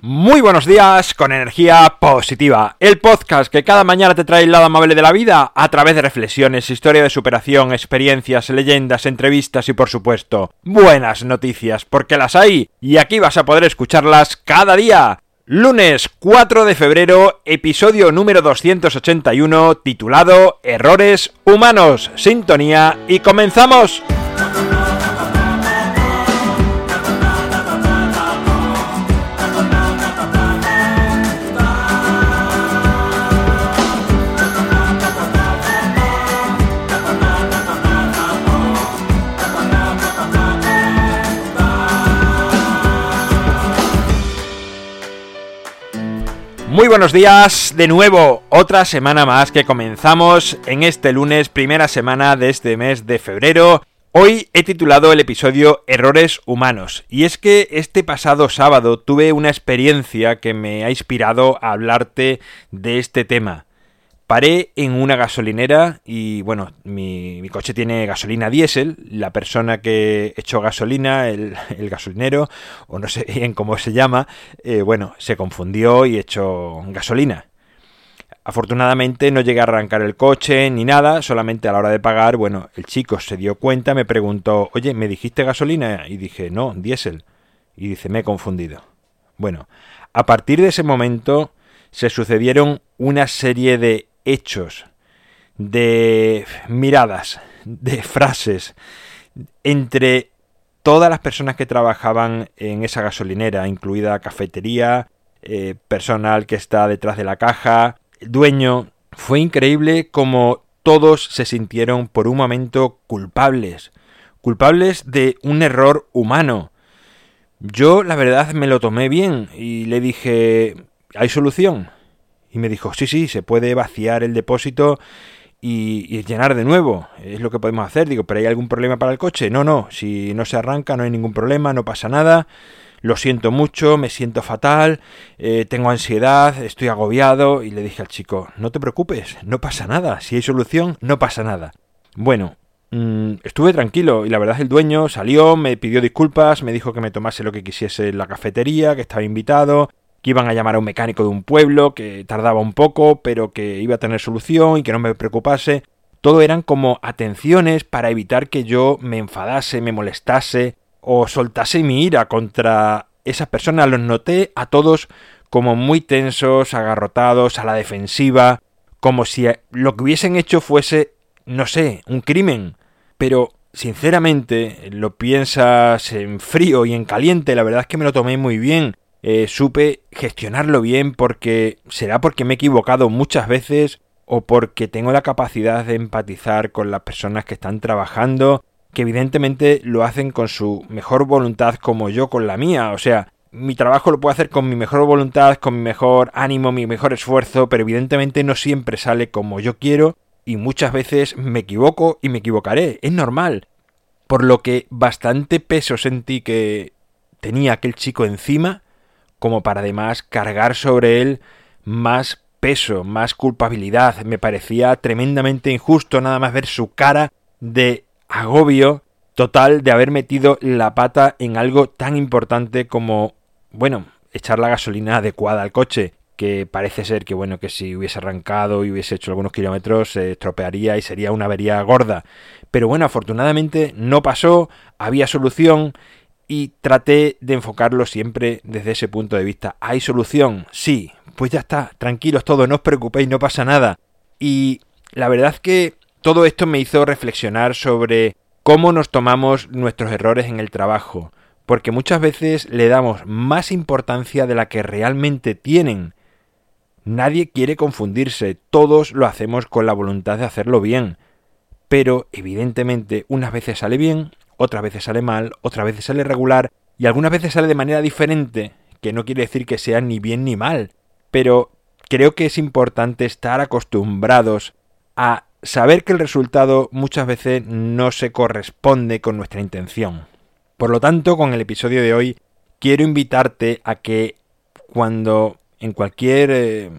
Muy buenos días con energía positiva, el podcast que cada mañana te trae el lado amable de la vida a través de reflexiones, historia de superación, experiencias, leyendas, entrevistas y por supuesto buenas noticias, porque las hay y aquí vas a poder escucharlas cada día. Lunes 4 de febrero, episodio número 281 titulado Errores Humanos, Sintonía y comenzamos. Muy buenos días, de nuevo, otra semana más que comenzamos en este lunes, primera semana de este mes de febrero. Hoy he titulado el episodio Errores Humanos, y es que este pasado sábado tuve una experiencia que me ha inspirado a hablarte de este tema. Paré en una gasolinera y bueno, mi, coche tiene gasolina diésel. La persona que echó gasolina, el, gasolinero, o no sé bien cómo se llama, eh, bueno, se confundió y echó gasolina. Afortunadamente no llegué a arrancar el coche ni nada, solamente a la hora de pagar, bueno, el chico se dio cuenta, me preguntó, oye, ¿me dijiste gasolina? Y dije, no, diésel. Y dice, me he confundido. Bueno, a partir de ese momento se sucedieron una serie de hechos, de miradas, de frases entre todas las personas que trabajaban en esa gasolinera, incluida cafetería, eh, personal que está detrás de la caja, dueño. Fue increíble como todos se sintieron por un momento culpables, culpables de un error humano. Yo la verdad me lo tomé bien y le dije, ¿hay solución? Y me dijo, sí, sí, se puede vaciar el depósito y, llenar de nuevo. Es lo que podemos hacer. Digo, ¿pero hay algún problema para el coche? No, no, si no se arranca no hay ningún problema, no pasa nada. Lo siento mucho, me siento fatal, eh, tengo ansiedad, estoy agobiado. Y le dije al chico, no te preocupes, no pasa nada. Si hay solución, no pasa nada. Bueno, mm, estuve tranquilo y la verdad el dueño salió, me pidió disculpas, me dijo que me tomase lo que quisiese en la cafetería, que estaba invitado, que iban a llamar a un mecánico de un pueblo, que tardaba un poco, pero que iba a tener solución y que no me preocupase. Todo eran como atenciones para evitar que yo me enfadase, me molestase o soltase mi ira contra esas personas. Los noté a todos como muy tensos, agarrotados, a la defensiva, como si lo que hubiesen hecho fuese, no sé, un crimen. Pero, sinceramente, lo piensas en frío y en caliente, la verdad es que me lo tomé muy bien. Eh, supe gestionarlo bien porque será porque me he equivocado muchas veces o porque tengo la capacidad de empatizar con las personas que están trabajando, que evidentemente lo hacen con su mejor voluntad como yo con la mía, o sea, mi trabajo lo puedo hacer con mi mejor voluntad, con mi mejor ánimo, mi mejor esfuerzo, pero evidentemente no siempre sale como yo quiero y muchas veces me equivoco y me equivocaré, es normal. Por lo que bastante peso sentí que tenía aquel chico encima como para además cargar sobre él más peso, más culpabilidad. Me parecía tremendamente injusto nada más ver su cara de agobio total de haber metido la pata en algo tan importante como, bueno, echar la gasolina adecuada al coche, que parece ser que, bueno, que si hubiese arrancado y hubiese hecho algunos kilómetros se estropearía y sería una avería gorda. Pero bueno, afortunadamente no pasó, había solución y traté de enfocarlo siempre desde ese punto de vista. ¿Hay solución? Sí, pues ya está, tranquilos todos, no os preocupéis, no pasa nada. Y la verdad que todo esto me hizo reflexionar sobre cómo nos tomamos nuestros errores en el trabajo, porque muchas veces le damos más importancia de la que realmente tienen. Nadie quiere confundirse, todos lo hacemos con la voluntad de hacerlo bien, pero evidentemente unas veces sale bien, otras veces sale mal, otras veces sale regular y algunas veces sale de manera diferente, que no quiere decir que sea ni bien ni mal, pero creo que es importante estar acostumbrados a saber que el resultado muchas veces no se corresponde con nuestra intención. Por lo tanto, con el episodio de hoy quiero invitarte a que cuando en cualquier, eh,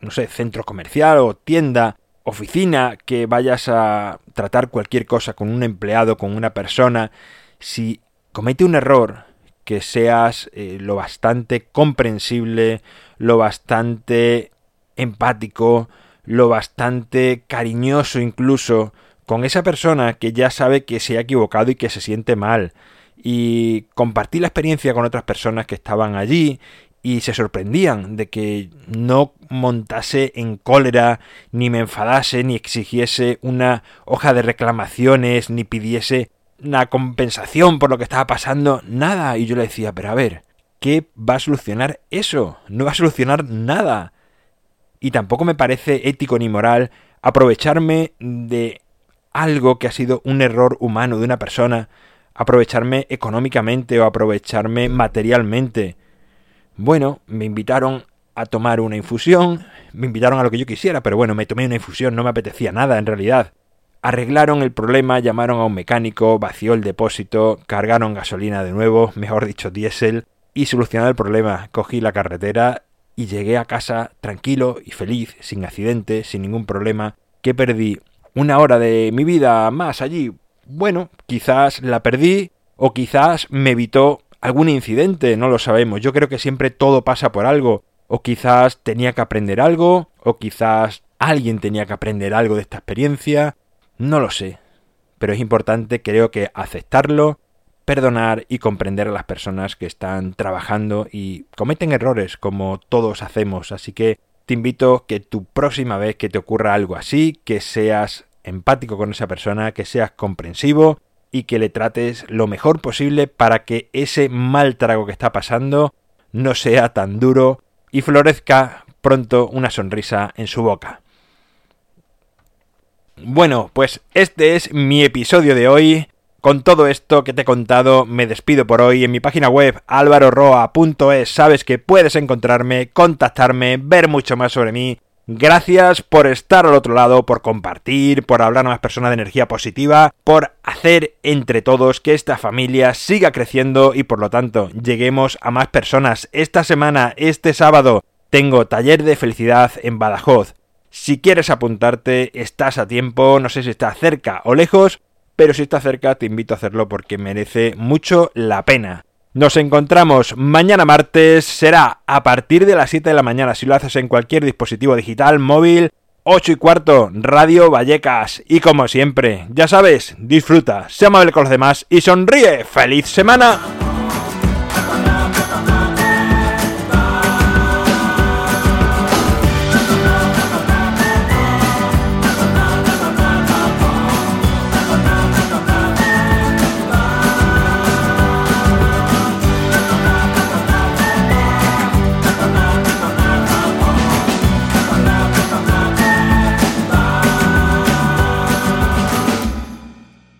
no sé, centro comercial o tienda oficina que vayas a tratar cualquier cosa con un empleado, con una persona, si comete un error, que seas eh, lo bastante comprensible, lo bastante empático, lo bastante cariñoso incluso con esa persona que ya sabe que se ha equivocado y que se siente mal. Y compartir la experiencia con otras personas que estaban allí y se sorprendían de que no montase en cólera, ni me enfadase, ni exigiese una hoja de reclamaciones, ni pidiese una compensación por lo que estaba pasando, nada. Y yo le decía, pero a ver, ¿qué va a solucionar eso? No va a solucionar nada. Y tampoco me parece ético ni moral aprovecharme de algo que ha sido un error humano de una persona, aprovecharme económicamente o aprovecharme materialmente. Bueno, me invitaron a tomar una infusión, me invitaron a lo que yo quisiera, pero bueno, me tomé una infusión, no me apetecía nada en realidad. Arreglaron el problema, llamaron a un mecánico, vació el depósito, cargaron gasolina de nuevo, mejor dicho diésel, y solucionado el problema, cogí la carretera y llegué a casa tranquilo y feliz, sin accidente, sin ningún problema, que perdí una hora de mi vida más allí. Bueno, quizás la perdí o quizás me evitó algún incidente, no lo sabemos. Yo creo que siempre todo pasa por algo. O quizás tenía que aprender algo, o quizás alguien tenía que aprender algo de esta experiencia. No lo sé. Pero es importante, creo que, aceptarlo, perdonar y comprender a las personas que están trabajando y cometen errores como todos hacemos. Así que te invito que tu próxima vez que te ocurra algo así, que seas empático con esa persona, que seas comprensivo y que le trates lo mejor posible para que ese mal trago que está pasando no sea tan duro y florezca pronto una sonrisa en su boca. Bueno, pues este es mi episodio de hoy. Con todo esto que te he contado, me despido por hoy. En mi página web alvaroroa.es sabes que puedes encontrarme, contactarme, ver mucho más sobre mí. Gracias por estar al otro lado, por compartir, por hablar a más personas de energía positiva, por hacer entre todos que esta familia siga creciendo y por lo tanto lleguemos a más personas. Esta semana, este sábado, tengo taller de felicidad en Badajoz. Si quieres apuntarte, estás a tiempo, no sé si estás cerca o lejos, pero si está cerca te invito a hacerlo porque merece mucho la pena. Nos encontramos mañana martes, será a partir de las 7 de la mañana si lo haces en cualquier dispositivo digital, móvil, 8 y cuarto, Radio Vallecas. Y como siempre, ya sabes, disfruta, sea amable con los demás y sonríe. ¡Feliz semana!